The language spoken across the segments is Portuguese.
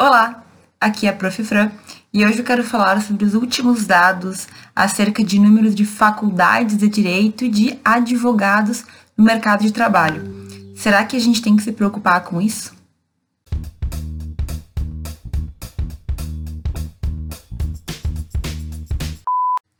Olá, aqui é a Prof. Fran e hoje eu quero falar sobre os últimos dados acerca de números de faculdades de direito e de advogados no mercado de trabalho. Será que a gente tem que se preocupar com isso?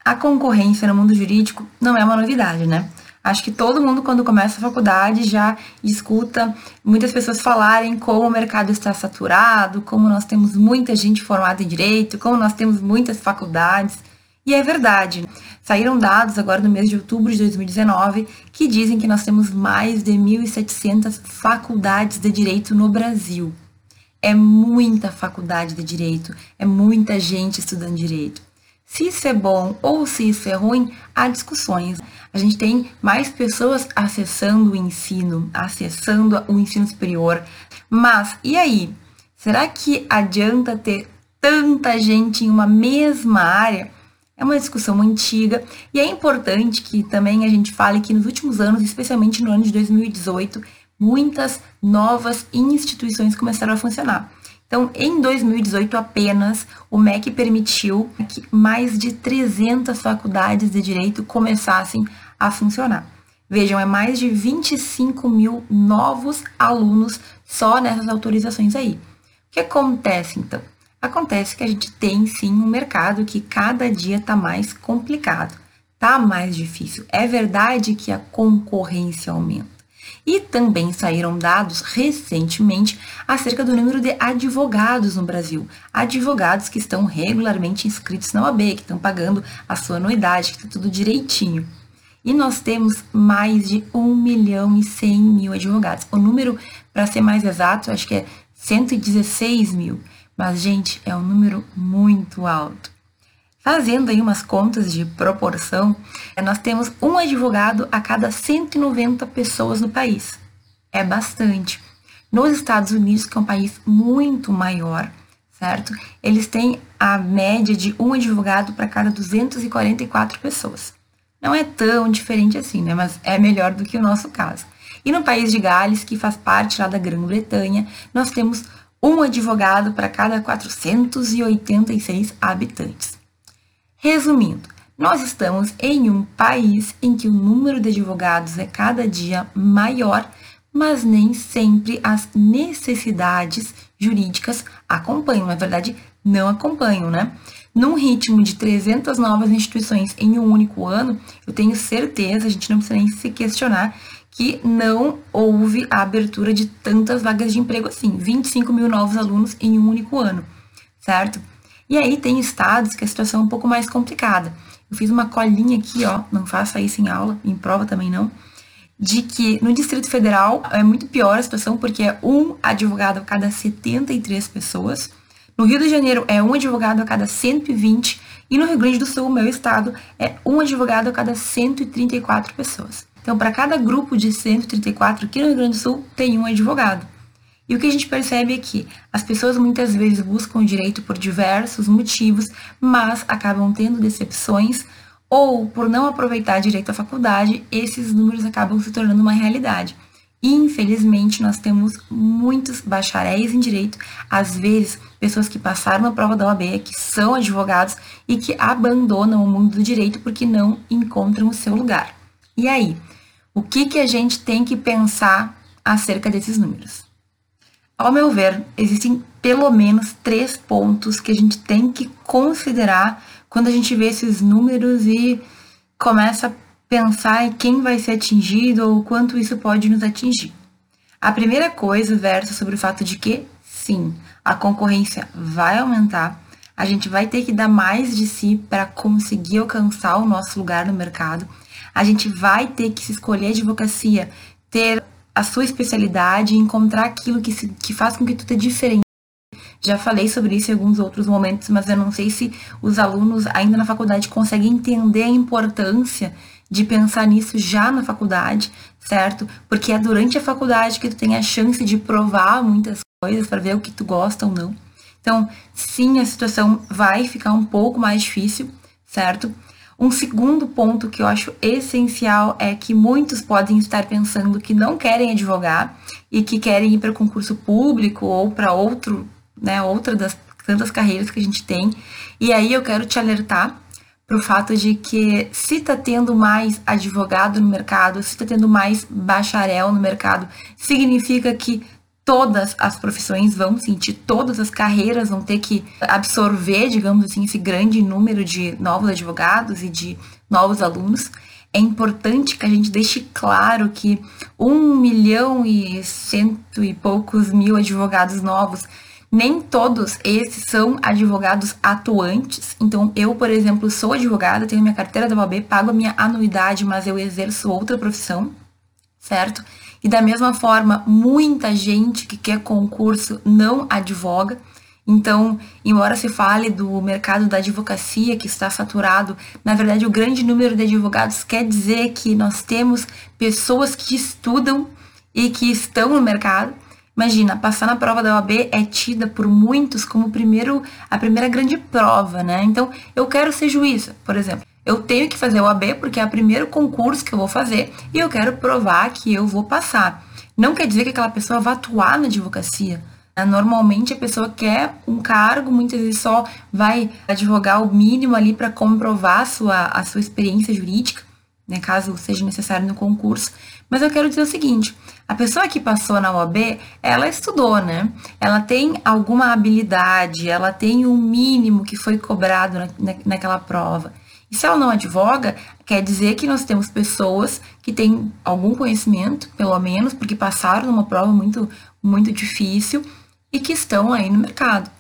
A concorrência no mundo jurídico não é uma novidade, né? Acho que todo mundo, quando começa a faculdade, já escuta muitas pessoas falarem como o mercado está saturado, como nós temos muita gente formada em direito, como nós temos muitas faculdades. E é verdade. Saíram dados agora no mês de outubro de 2019 que dizem que nós temos mais de 1.700 faculdades de direito no Brasil. É muita faculdade de direito, é muita gente estudando direito. Se isso é bom ou se isso é ruim, há discussões. A gente tem mais pessoas acessando o ensino, acessando o ensino superior. Mas e aí? Será que adianta ter tanta gente em uma mesma área? É uma discussão antiga e é importante que também a gente fale que nos últimos anos, especialmente no ano de 2018, muitas novas instituições começaram a funcionar. Então, em 2018 apenas, o MEC permitiu que mais de 300 faculdades de direito começassem a funcionar. Vejam, é mais de 25 mil novos alunos só nessas autorizações aí. O que acontece então? Acontece que a gente tem sim um mercado que cada dia está mais complicado, está mais difícil. É verdade que a concorrência aumenta. E também saíram dados recentemente acerca do número de advogados no Brasil. Advogados que estão regularmente inscritos na OAB, que estão pagando a sua anuidade, que está tudo direitinho. E nós temos mais de 1 milhão e 100 mil advogados. O número, para ser mais exato, acho que é 116 mil. Mas, gente, é um número muito alto. Fazendo aí umas contas de proporção, eh, nós temos um advogado a cada 190 pessoas no país. É bastante. Nos Estados Unidos, que é um país muito maior, certo? Eles têm a média de um advogado para cada 244 pessoas. Não é tão diferente assim, né? Mas é melhor do que o nosso caso. E no país de Gales, que faz parte lá da Grã-Bretanha, nós temos um advogado para cada 486 habitantes. Resumindo, nós estamos em um país em que o número de advogados é cada dia maior, mas nem sempre as necessidades jurídicas acompanham. Na verdade, não acompanham, né? Num ritmo de 300 novas instituições em um único ano, eu tenho certeza, a gente não precisa nem se questionar, que não houve a abertura de tantas vagas de emprego assim, 25 mil novos alunos em um único ano, certo? E aí tem estados que a situação é um pouco mais complicada. Eu fiz uma colinha aqui, ó, não faça isso em aula, em prova também não, de que no Distrito Federal é muito pior a situação porque é um advogado a cada 73 pessoas. No Rio de Janeiro é um advogado a cada 120 e no Rio Grande do Sul, meu estado, é um advogado a cada 134 pessoas. Então, para cada grupo de 134 aqui no Rio Grande do Sul, tem um advogado. E o que a gente percebe é que as pessoas muitas vezes buscam o direito por diversos motivos, mas acabam tendo decepções ou por não aproveitar direito à faculdade, esses números acabam se tornando uma realidade. Infelizmente, nós temos muitos bacharéis em direito, às vezes pessoas que passaram na prova da OAB, que são advogados e que abandonam o mundo do direito porque não encontram o seu lugar. E aí, o que, que a gente tem que pensar acerca desses números? Ao meu ver, existem pelo menos três pontos que a gente tem que considerar quando a gente vê esses números e começa a pensar em quem vai ser atingido ou quanto isso pode nos atingir. A primeira coisa versa sobre o fato de que, sim, a concorrência vai aumentar, a gente vai ter que dar mais de si para conseguir alcançar o nosso lugar no mercado, a gente vai ter que se escolher advocacia, ter a sua especialidade encontrar aquilo que, se, que faz com que tu te diferente. Já falei sobre isso em alguns outros momentos, mas eu não sei se os alunos ainda na faculdade conseguem entender a importância de pensar nisso já na faculdade, certo? Porque é durante a faculdade que tu tem a chance de provar muitas coisas para ver o que tu gosta ou não. Então, sim, a situação vai ficar um pouco mais difícil, certo? Um segundo ponto que eu acho essencial é que muitos podem estar pensando que não querem advogar e que querem ir para concurso público ou para outro né? Outra das tantas carreiras que a gente tem. E aí eu quero te alertar para o fato de que se está tendo mais advogado no mercado, se está tendo mais bacharel no mercado, significa que todas as profissões vão sentir, todas as carreiras vão ter que absorver, digamos assim, esse grande número de novos advogados e de novos alunos. É importante que a gente deixe claro que um milhão e cento e poucos mil advogados novos nem todos esses são advogados atuantes. Então, eu, por exemplo, sou advogada, tenho minha carteira da OAB, pago a minha anuidade, mas eu exerço outra profissão, certo? E da mesma forma, muita gente que quer concurso não advoga. Então, embora se fale do mercado da advocacia que está saturado, na verdade, o grande número de advogados quer dizer que nós temos pessoas que estudam e que estão no mercado Imagina, passar na prova da OAB é tida por muitos como primeiro, a primeira grande prova, né? Então, eu quero ser juíza, por exemplo. Eu tenho que fazer a OAB porque é o primeiro concurso que eu vou fazer e eu quero provar que eu vou passar. Não quer dizer que aquela pessoa vá atuar na advocacia. Né? Normalmente a pessoa quer um cargo, muitas vezes só vai advogar o mínimo ali para comprovar a sua, a sua experiência jurídica, né, caso seja necessário no concurso. Mas eu quero dizer o seguinte: a pessoa que passou na OAB, ela estudou, né? Ela tem alguma habilidade, ela tem um mínimo que foi cobrado na, na, naquela prova. E se ela não advoga, quer dizer que nós temos pessoas que têm algum conhecimento, pelo menos, porque passaram numa prova muito, muito difícil e que estão aí no mercado.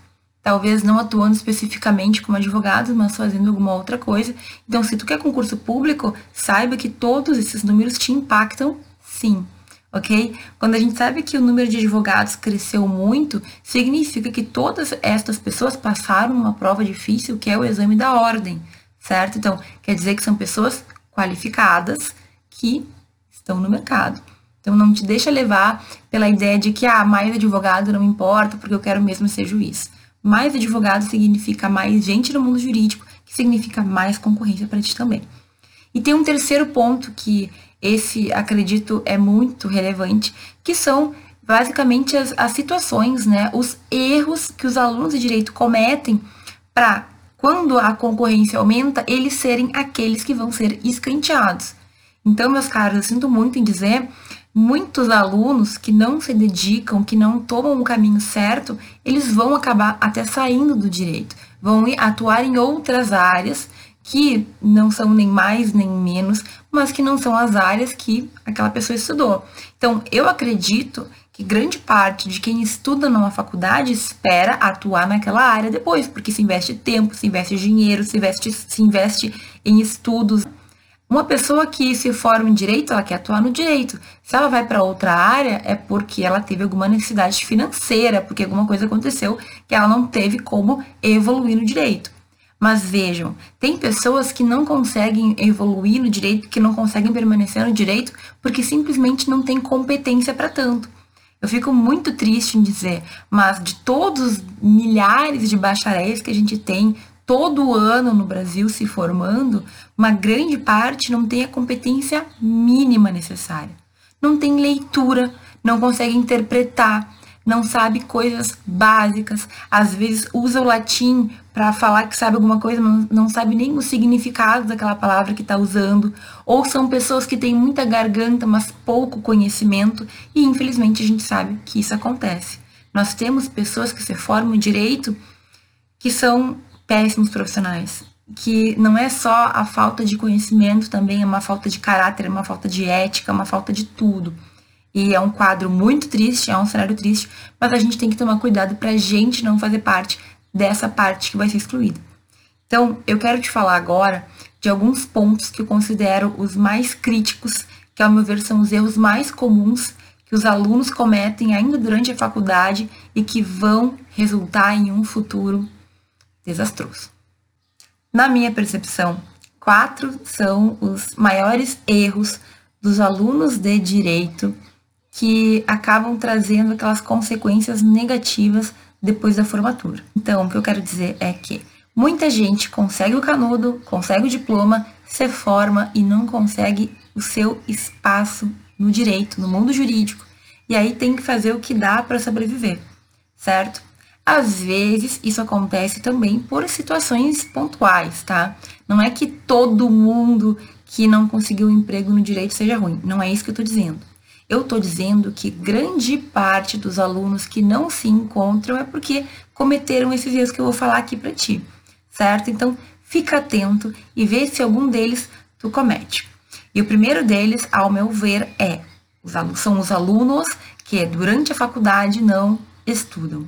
Talvez não atuando especificamente como advogados, mas fazendo alguma outra coisa. Então, se tu quer concurso público, saiba que todos esses números te impactam, sim ok? Quando a gente sabe que o número de advogados cresceu muito, significa que todas estas pessoas passaram uma prova difícil, que é o exame da ordem, certo? Então, quer dizer que são pessoas qualificadas que estão no mercado. Então, não te deixa levar pela ideia de que, ah, mais advogado não importa, porque eu quero mesmo ser juiz. Mais advogado significa mais gente no mundo jurídico, que significa mais concorrência para ti também. E tem um terceiro ponto que esse acredito é muito relevante, que são basicamente as, as situações, né, os erros que os alunos de direito cometem para, quando a concorrência aumenta, eles serem aqueles que vão ser escanteados. Então, meus caros, eu sinto muito em dizer, muitos alunos que não se dedicam, que não tomam o caminho certo, eles vão acabar até saindo do direito, vão atuar em outras áreas que não são nem mais nem menos, mas que não são as áreas que aquela pessoa estudou. Então, eu acredito que grande parte de quem estuda numa faculdade espera atuar naquela área depois, porque se investe tempo, se investe dinheiro, se investe, se investe em estudos. Uma pessoa que se forma em direito, ela quer atuar no direito. Se ela vai para outra área, é porque ela teve alguma necessidade financeira, porque alguma coisa aconteceu que ela não teve como evoluir no direito. Mas vejam, tem pessoas que não conseguem evoluir no direito, que não conseguem permanecer no direito, porque simplesmente não têm competência para tanto. Eu fico muito triste em dizer, mas de todos os milhares de bacharéis que a gente tem todo ano no Brasil se formando, uma grande parte não tem a competência mínima necessária. Não tem leitura, não consegue interpretar, não sabe coisas básicas, às vezes usa o latim para falar que sabe alguma coisa, mas não sabe nem o significado daquela palavra que está usando, ou são pessoas que têm muita garganta, mas pouco conhecimento, e infelizmente a gente sabe que isso acontece. Nós temos pessoas que se formam em direito que são péssimos profissionais, que não é só a falta de conhecimento, também é uma falta de caráter, é uma falta de ética, é uma falta de tudo. E é um quadro muito triste, é um cenário triste, mas a gente tem que tomar cuidado para a gente não fazer parte dessa parte que vai ser excluída. Então, eu quero te falar agora de alguns pontos que eu considero os mais críticos, que ao meu ver são os erros mais comuns que os alunos cometem ainda durante a faculdade e que vão resultar em um futuro desastroso. Na minha percepção, quatro são os maiores erros dos alunos de direito que acabam trazendo aquelas consequências negativas depois da formatura. Então, o que eu quero dizer é que muita gente consegue o canudo, consegue o diploma, se forma e não consegue o seu espaço no direito, no mundo jurídico. E aí tem que fazer o que dá para sobreviver, certo? Às vezes isso acontece também por situações pontuais, tá? Não é que todo mundo que não conseguiu um emprego no direito seja ruim. Não é isso que eu tô dizendo. Eu tô dizendo que grande parte dos alunos que não se encontram é porque cometeram esses erros que eu vou falar aqui para ti, certo? Então, fica atento e vê se algum deles tu comete. E o primeiro deles, ao meu ver, é são os alunos que durante a faculdade não estudam.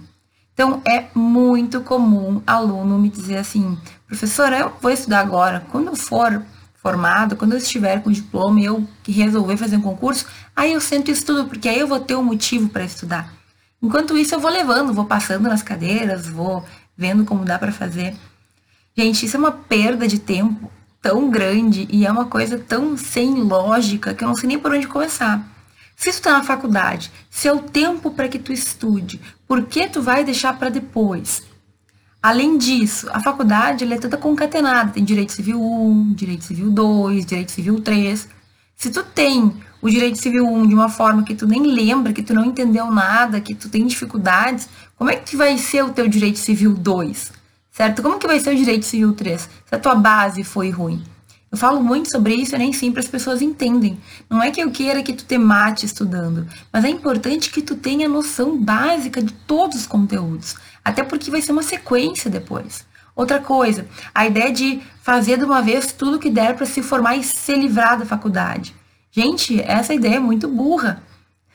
Então, é muito comum aluno me dizer assim, professora, eu vou estudar agora. Quando eu for formado, quando eu estiver com diploma e eu resolver fazer um concurso, aí eu sento e estudo, porque aí eu vou ter um motivo para estudar. Enquanto isso, eu vou levando, vou passando nas cadeiras, vou vendo como dá para fazer. Gente, isso é uma perda de tempo tão grande e é uma coisa tão sem lógica que eu não sei nem por onde começar. Se tu está na faculdade, se é o tempo para que tu estude, por que tu vai deixar para depois? Além disso, a faculdade é toda concatenada, tem direito civil 1, direito civil 2, direito civil 3. Se tu tem o direito civil 1 de uma forma que tu nem lembra, que tu não entendeu nada, que tu tem dificuldades, como é que vai ser o teu direito civil 2? Certo? Como que vai ser o direito civil 3? Se a tua base foi ruim. Eu falo muito sobre isso e nem sempre as pessoas entendem. Não é que eu queira que tu te mate estudando, mas é importante que tu tenha noção básica de todos os conteúdos, até porque vai ser uma sequência depois. Outra coisa, a ideia de fazer de uma vez tudo que der para se formar e se livrar da faculdade. Gente, essa ideia é muito burra.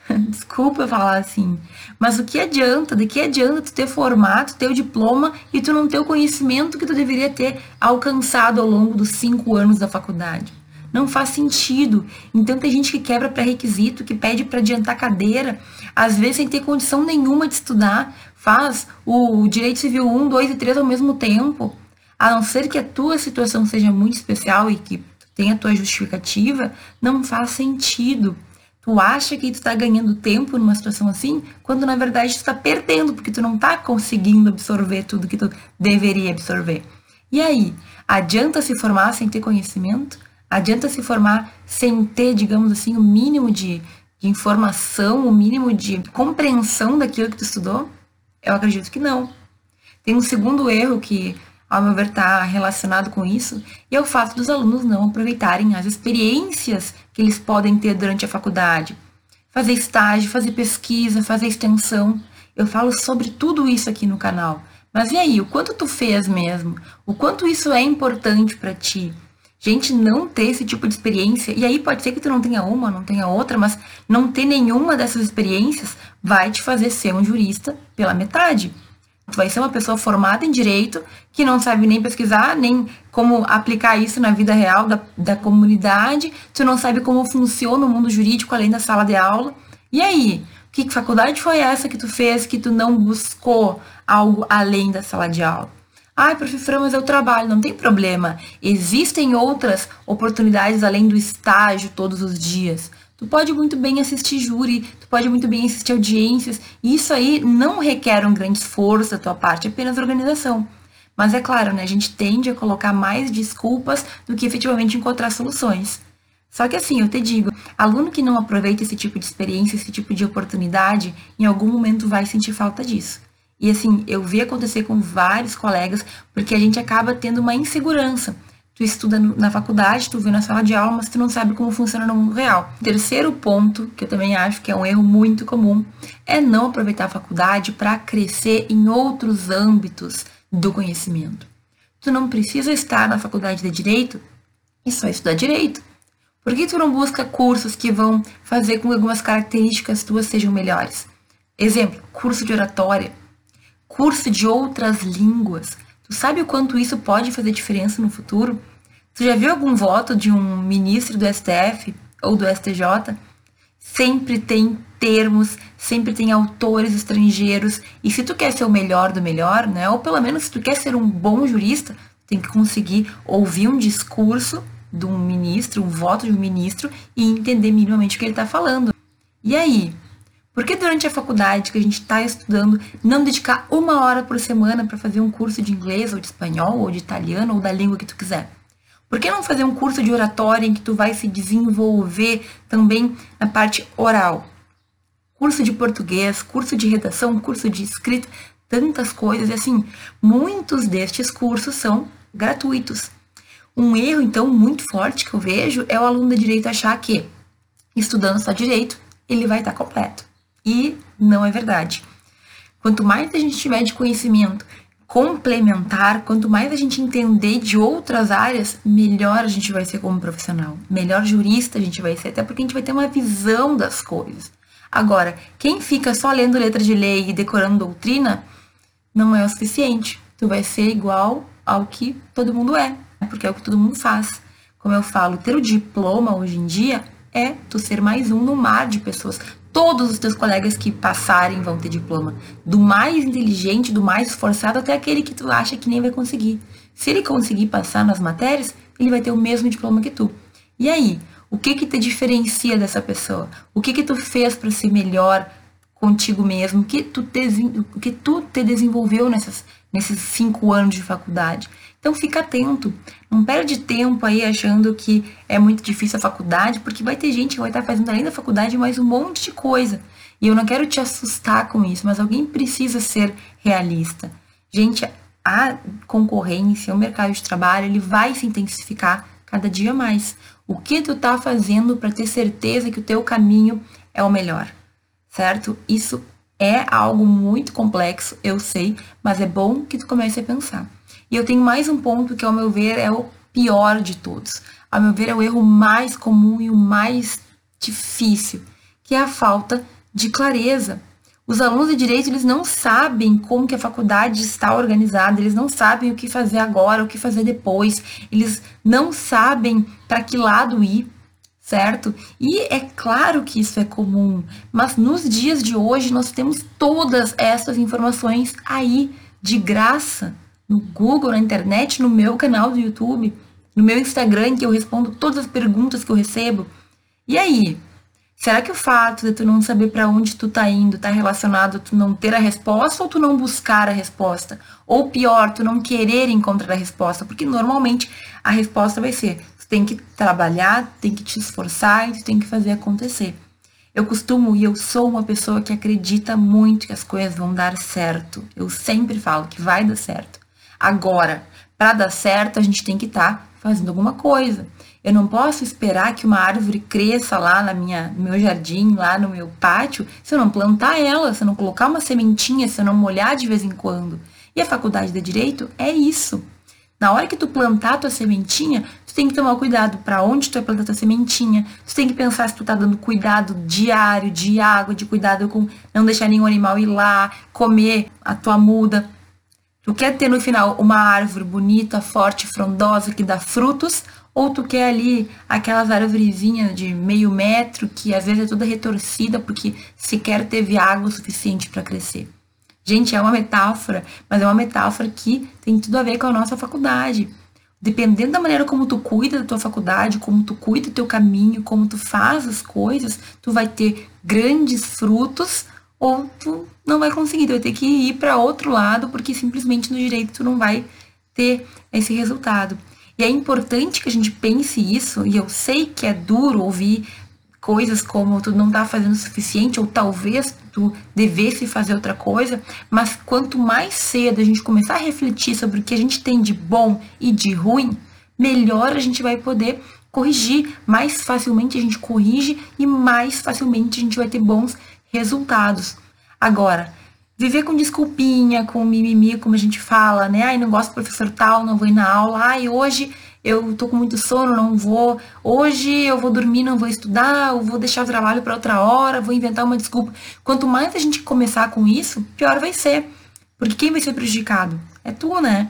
Desculpa falar assim. Mas o que adianta? De que adianta tu ter formato, ter o diploma e tu não ter o conhecimento que tu deveria ter alcançado ao longo dos cinco anos da faculdade? Não faz sentido. Então tem gente que quebra pré-requisito, que pede para adiantar cadeira, às vezes sem ter condição nenhuma de estudar, faz o direito civil 1, 2 e 3 ao mesmo tempo. A não ser que a tua situação seja muito especial e que tenha a tua justificativa, não faz sentido. Tu acha que tu tá ganhando tempo numa situação assim, quando na verdade tu tá perdendo, porque tu não tá conseguindo absorver tudo que tu deveria absorver. E aí, adianta se formar sem ter conhecimento? Adianta se formar sem ter, digamos assim, o mínimo de, de informação, o mínimo de compreensão daquilo que tu estudou? Eu acredito que não. Tem um segundo erro que ao meu ver, está relacionado com isso, e é o fato dos alunos não aproveitarem as experiências que eles podem ter durante a faculdade. Fazer estágio, fazer pesquisa, fazer extensão. Eu falo sobre tudo isso aqui no canal. Mas e aí, o quanto tu fez mesmo? O quanto isso é importante para ti? Gente, não ter esse tipo de experiência, e aí pode ser que tu não tenha uma, não tenha outra, mas não ter nenhuma dessas experiências vai te fazer ser um jurista pela metade. Vai ser uma pessoa formada em direito que não sabe nem pesquisar, nem como aplicar isso na vida real da, da comunidade, tu não sabe como funciona o mundo jurídico além da sala de aula. E aí? Que faculdade foi essa que tu fez que tu não buscou algo além da sala de aula? Ai, professora, mas eu trabalho, não tem problema. Existem outras oportunidades além do estágio todos os dias. Tu pode muito bem assistir júri, tu pode muito bem assistir audiências, e isso aí não requer um grande esforço da tua parte, é apenas organização. Mas é claro, né, a gente tende a colocar mais desculpas do que efetivamente encontrar soluções. Só que assim, eu te digo, aluno que não aproveita esse tipo de experiência, esse tipo de oportunidade, em algum momento vai sentir falta disso. E assim, eu vi acontecer com vários colegas, porque a gente acaba tendo uma insegurança tu estuda na faculdade, tu vê na sala de aula, mas tu não sabe como funciona no mundo real. Terceiro ponto, que eu também acho que é um erro muito comum, é não aproveitar a faculdade para crescer em outros âmbitos do conhecimento. Tu não precisa estar na faculdade de direito e só estudar direito. Por que tu não busca cursos que vão fazer com que algumas características tuas sejam melhores? Exemplo, curso de oratória, curso de outras línguas, Tu sabe o quanto isso pode fazer diferença no futuro? Tu já viu algum voto de um ministro do STF ou do STJ? Sempre tem termos, sempre tem autores estrangeiros. E se tu quer ser o melhor do melhor, né? Ou pelo menos se tu quer ser um bom jurista, tem que conseguir ouvir um discurso de um ministro, um voto de um ministro e entender minimamente o que ele está falando. E aí, por que durante a faculdade que a gente está estudando, não dedicar uma hora por semana para fazer um curso de inglês, ou de espanhol, ou de italiano, ou da língua que tu quiser? Por que não fazer um curso de oratória em que tu vai se desenvolver também na parte oral? Curso de português, curso de redação, curso de escrita, tantas coisas, e assim, muitos destes cursos são gratuitos. Um erro, então, muito forte que eu vejo é o aluno de direito achar que, estudando só direito, ele vai estar completo. E não é verdade. Quanto mais a gente tiver de conhecimento complementar, quanto mais a gente entender de outras áreas, melhor a gente vai ser como profissional, melhor jurista a gente vai ser, até porque a gente vai ter uma visão das coisas. Agora, quem fica só lendo letra de lei e decorando doutrina, não é o suficiente. Tu vai ser igual ao que todo mundo é, porque é o que todo mundo faz. Como eu falo, ter o diploma hoje em dia é tu ser mais um no mar de pessoas todos os teus colegas que passarem vão ter diploma. Do mais inteligente, do mais esforçado, até aquele que tu acha que nem vai conseguir. Se ele conseguir passar nas matérias, ele vai ter o mesmo diploma que tu. E aí, o que que te diferencia dessa pessoa? O que que tu fez para ser melhor contigo mesmo? O que tu te, que tu te desenvolveu nessas, nesses cinco anos de faculdade? Então fica atento, não perde tempo aí achando que é muito difícil a faculdade, porque vai ter gente que vai estar fazendo além da faculdade mais um monte de coisa. E eu não quero te assustar com isso, mas alguém precisa ser realista. Gente, a concorrência, o mercado de trabalho, ele vai se intensificar cada dia mais. O que tu tá fazendo para ter certeza que o teu caminho é o melhor? Certo? Isso é algo muito complexo, eu sei, mas é bom que tu comece a pensar. E eu tenho mais um ponto que, ao meu ver, é o pior de todos. Ao meu ver, é o erro mais comum e o mais difícil, que é a falta de clareza. Os alunos de direito, eles não sabem como que a faculdade está organizada, eles não sabem o que fazer agora, o que fazer depois, eles não sabem para que lado ir, certo? E é claro que isso é comum, mas nos dias de hoje nós temos todas essas informações aí de graça no Google, na internet, no meu canal do YouTube, no meu Instagram, que eu respondo todas as perguntas que eu recebo. E aí? Será que o fato de tu não saber para onde tu tá indo tá relacionado a tu não ter a resposta ou tu não buscar a resposta? Ou pior, tu não querer encontrar a resposta? Porque normalmente a resposta vai ser: tu tem que trabalhar, tem que te esforçar e tu tem que fazer acontecer. Eu costumo e eu sou uma pessoa que acredita muito que as coisas vão dar certo. Eu sempre falo que vai dar certo. Agora, para dar certo, a gente tem que estar tá fazendo alguma coisa. Eu não posso esperar que uma árvore cresça lá na minha, no meu jardim, lá no meu pátio, se eu não plantar ela, se eu não colocar uma sementinha, se eu não molhar de vez em quando. E a faculdade de direito é isso. Na hora que tu plantar a tua sementinha, tu tem que tomar cuidado para onde tu vai plantar tua sementinha. Tu tem que pensar se tu tá dando cuidado diário, de água, de cuidado com não deixar nenhum animal ir lá, comer a tua muda. Tu quer ter no final uma árvore bonita, forte, frondosa, que dá frutos, ou tu quer ali aquelas árvorezinhas de meio metro que às vezes é toda retorcida porque sequer teve água suficiente para crescer. Gente, é uma metáfora, mas é uma metáfora que tem tudo a ver com a nossa faculdade. Dependendo da maneira como tu cuida da tua faculdade, como tu cuida do teu caminho, como tu faz as coisas, tu vai ter grandes frutos ou tu não vai conseguir, tu vai ter que ir para outro lado, porque simplesmente no direito tu não vai ter esse resultado. E é importante que a gente pense isso, e eu sei que é duro ouvir coisas como tu não tá fazendo o suficiente, ou talvez tu devesse fazer outra coisa, mas quanto mais cedo a gente começar a refletir sobre o que a gente tem de bom e de ruim, melhor a gente vai poder corrigir, mais facilmente a gente corrige e mais facilmente a gente vai ter bons resultados. Agora, viver com desculpinha, com mimimi, como a gente fala, né? Ai, não gosto do professor tal, não vou ir na aula. Ai, hoje eu tô com muito sono, não vou. Hoje eu vou dormir, não vou estudar, eu vou deixar o trabalho para outra hora, vou inventar uma desculpa. Quanto mais a gente começar com isso, pior vai ser. Porque quem vai ser prejudicado? É tu, né?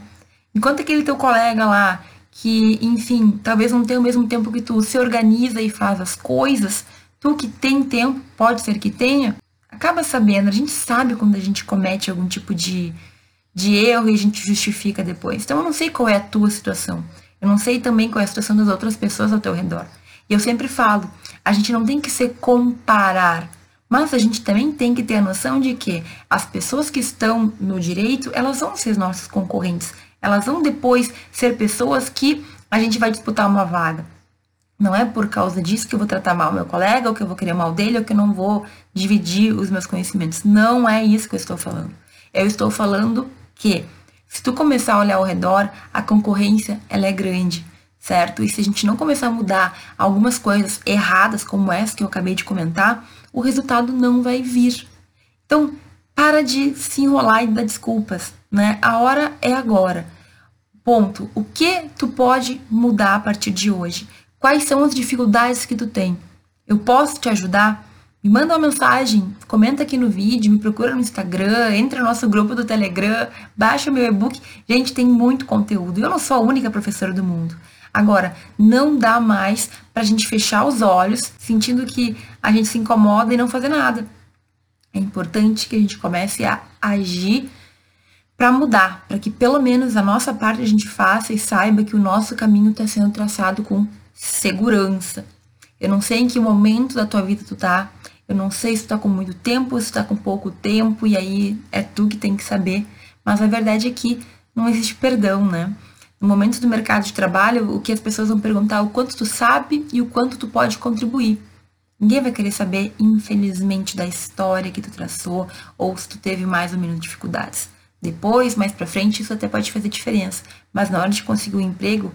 Enquanto aquele teu colega lá, que, enfim, talvez não tenha o mesmo tempo que tu, se organiza e faz as coisas, Tu que tem tempo, pode ser que tenha, acaba sabendo. A gente sabe quando a gente comete algum tipo de, de erro e a gente justifica depois. Então eu não sei qual é a tua situação. Eu não sei também qual é a situação das outras pessoas ao teu redor. E eu sempre falo, a gente não tem que se comparar, mas a gente também tem que ter a noção de que as pessoas que estão no direito, elas vão ser nossos concorrentes. Elas vão depois ser pessoas que a gente vai disputar uma vaga. Não é por causa disso que eu vou tratar mal meu colega, ou que eu vou querer mal dele, ou que eu não vou dividir os meus conhecimentos. Não é isso que eu estou falando. Eu estou falando que se tu começar a olhar ao redor, a concorrência ela é grande, certo? E se a gente não começar a mudar algumas coisas erradas como essa que eu acabei de comentar, o resultado não vai vir. Então, para de se enrolar e dar desculpas, né? A hora é agora. Ponto. O que tu pode mudar a partir de hoje? Quais são as dificuldades que tu tem? Eu posso te ajudar? Me manda uma mensagem, comenta aqui no vídeo, me procura no Instagram, entra no nosso grupo do Telegram, baixa o meu e-book. Gente, tem muito conteúdo. Eu não sou a única professora do mundo. Agora, não dá mais para a gente fechar os olhos, sentindo que a gente se incomoda e não fazer nada. É importante que a gente comece a agir para mudar, para que pelo menos a nossa parte a gente faça e saiba que o nosso caminho está sendo traçado com segurança. Eu não sei em que momento da tua vida tu tá, eu não sei se tu tá com muito tempo, se tu tá com pouco tempo, e aí é tu que tem que saber. Mas a verdade é que não existe perdão, né? No momento do mercado de trabalho, o que as pessoas vão perguntar é o quanto tu sabe e o quanto tu pode contribuir. Ninguém vai querer saber, infelizmente, da história que tu traçou ou se tu teve mais ou menos dificuldades. Depois, mais para frente, isso até pode fazer diferença. Mas na hora de conseguir um emprego,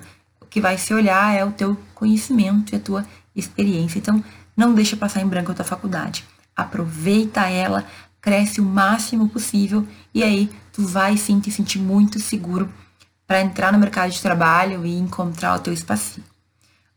que vai se olhar é o teu conhecimento e a tua experiência. Então, não deixa passar em branco a tua faculdade. Aproveita ela, cresce o máximo possível e aí tu vai sim te sentir muito seguro para entrar no mercado de trabalho e encontrar o teu espacinho.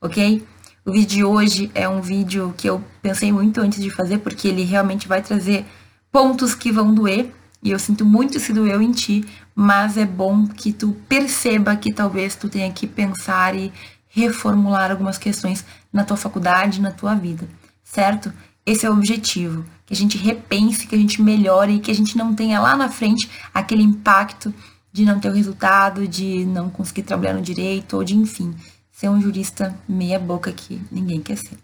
OK? O vídeo de hoje é um vídeo que eu pensei muito antes de fazer porque ele realmente vai trazer pontos que vão doer e eu sinto muito se doeu em ti, mas é bom que tu perceba que talvez tu tenha que pensar e reformular algumas questões na tua faculdade, na tua vida, certo? Esse é o objetivo, que a gente repense, que a gente melhore e que a gente não tenha lá na frente aquele impacto de não ter o resultado, de não conseguir trabalhar no direito ou de, enfim, ser um jurista meia boca que ninguém quer ser.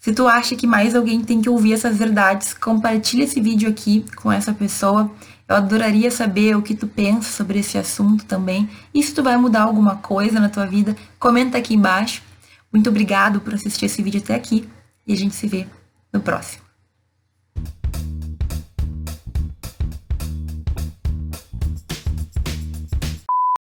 Se tu acha que mais alguém tem que ouvir essas verdades, compartilha esse vídeo aqui com essa pessoa. Eu adoraria saber o que tu pensa sobre esse assunto também. E se tu vai mudar alguma coisa na tua vida, comenta aqui embaixo. Muito obrigado por assistir esse vídeo até aqui e a gente se vê no próximo.